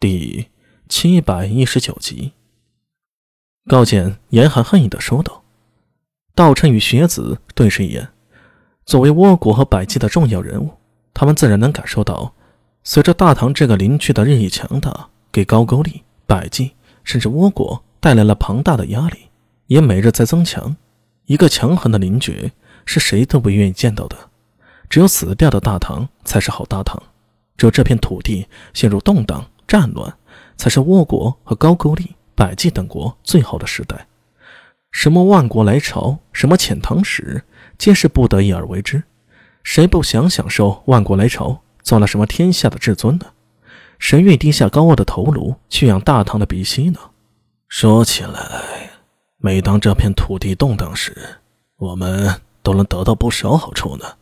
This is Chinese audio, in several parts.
第七百一十九集，高健严寒恨意的说道：“道琛与学子对视一眼，作为倭国和百济的重要人物，他们自然能感受到，随着大唐这个邻居的日益强大，给高句丽、百济甚至倭国带来了庞大的压力，也每日在增强。一个强横的邻居，是谁都不愿意见到的。只有死掉的大唐才是好大唐，只有这片土地陷入动荡。”战乱才是倭国和高句丽、百济等国最好的时代。什么万国来朝，什么遣唐使，皆是不得已而为之。谁不想享受万国来朝，做了什么天下的至尊呢？谁愿低下高傲的头颅去养大唐的鼻息呢？说起来，每当这片土地动荡时，我们都能得到不少好处呢。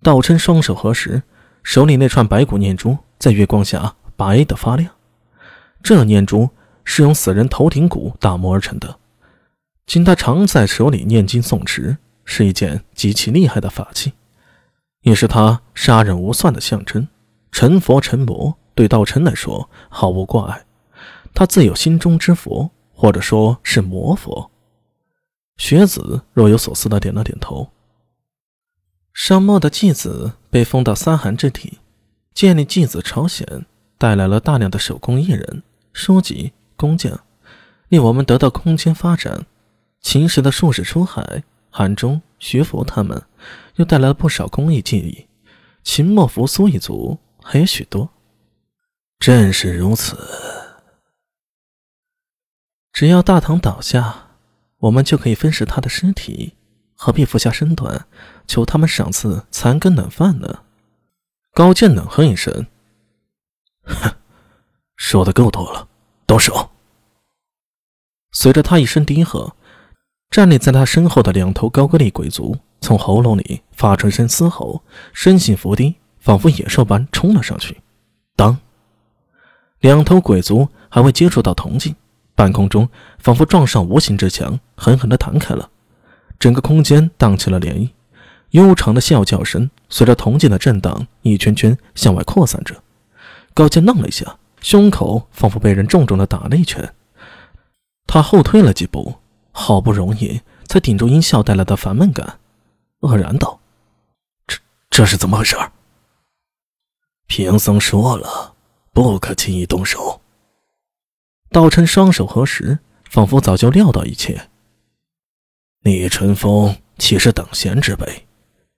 道琛双手合十，手里那串白骨念珠。在月光下白的发亮，这念珠是用死人头顶骨打磨而成的。经他常在手里念经诵持，是一件极其厉害的法器，也是他杀人无算的象征。成佛成魔对道琛来说毫无挂碍，他自有心中之佛，或者说是魔佛。学子若有所思的点了点头。商末的继子被封到三寒之体。建立继子朝鲜，带来了大量的手工艺人、书籍、工匠，令我们得到空间发展。秦时的术士出海，韩忠、徐福他们又带来了不少工艺技艺。秦末扶苏一族还有许多。正是如此。只要大唐倒下，我们就可以分食他的尸体，何必俯下身段求他们赏赐残羹冷饭呢？高健冷哼一声：“哼，说的够多了，动手。”随着他一声低喝，站立在他身后的两头高个丽鬼族从喉咙里发出一声嘶吼，身形伏低，仿佛野兽般冲了上去。当，两头鬼族还未接触到铜镜，半空中仿佛撞上无形之墙，狠狠地弹开了，整个空间荡起了涟漪。悠长的啸叫声随着铜镜的震荡，一圈圈向外扩散着。高健愣了一下，胸口仿佛被人重重的打了一拳。他后退了几步，好不容易才顶住音效带来的烦闷感，愕然道：“这这是怎么回事？”贫僧说了，不可轻易动手。道琛双手合十，仿佛早就料到一切。李春风岂是等闲之辈？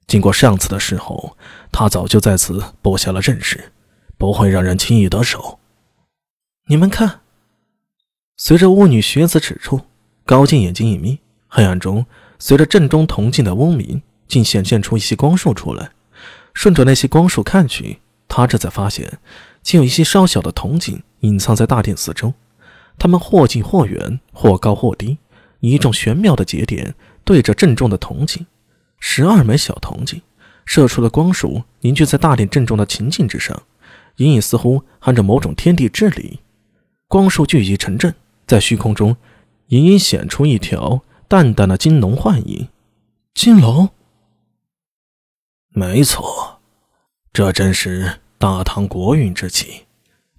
经过上次的事后，他早就在此布下了阵势，不会让人轻易得手。你们看，随着巫女学子指出，高进眼睛一眯，黑暗中随着阵中铜镜的嗡鸣，竟显现出一些光束出来。顺着那些光束看去，他这才发现，竟有一些稍小的铜镜隐藏在大殿四周。它们或近或远，或高或低，以一种玄妙的节点对着阵中的铜镜。十二枚小铜镜射出的光束凝聚在大殿正中的琴镜之上，隐隐似乎含着某种天地之理。光束聚集成阵，在虚空中隐隐显出一条淡淡的金龙幻影。金龙，没错，这正是大唐国运之气。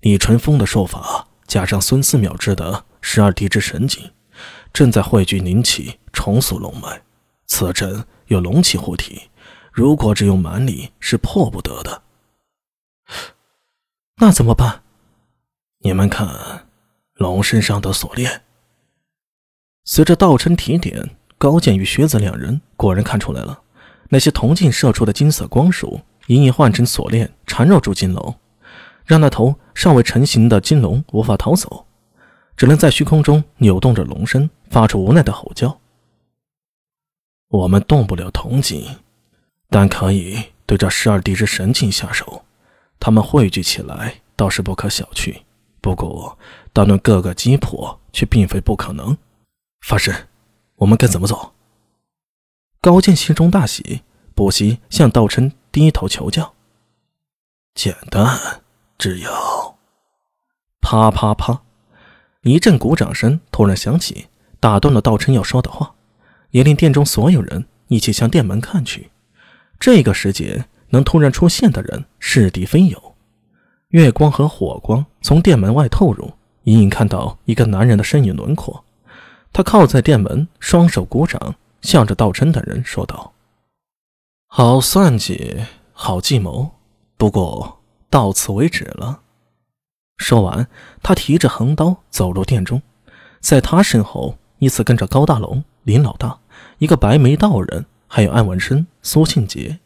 李淳风的术法加上孙思邈制的十二地之神经，正在汇聚灵气，重塑龙脉。此阵。有龙气护体，如果只用蛮力是破不得的。那怎么办？你们看，龙身上的锁链。随着道琛提点，高剑与学子两人果然看出来了，那些铜镜射出的金色光束，隐隐换成锁链缠绕住金龙，让那头尚未成型的金龙无法逃走，只能在虚空中扭动着龙身，发出无奈的吼叫。我们动不了铜镜，但可以对这十二地之神镜下手。他们汇聚起来倒是不可小觑，不过单论各个击破，却并非不可能。法师，我们该怎么走？高健心中大喜，不惜向道琛低头求教。简单，只要……啪啪啪！一阵鼓掌声突然响起，打断了道琛要说的话。也令殿中所有人一起向殿门看去。这个时节能突然出现的人，是敌非友。月光和火光从店门外透入，隐隐看到一个男人的身影轮廓。他靠在店门，双手鼓掌，向着道真等人说道：“好算计，好计谋，不过到此为止了。”说完，他提着横刀走入店中，在他身后依次跟着高大龙、林老大、一个白眉道人，还有安文生、苏庆杰。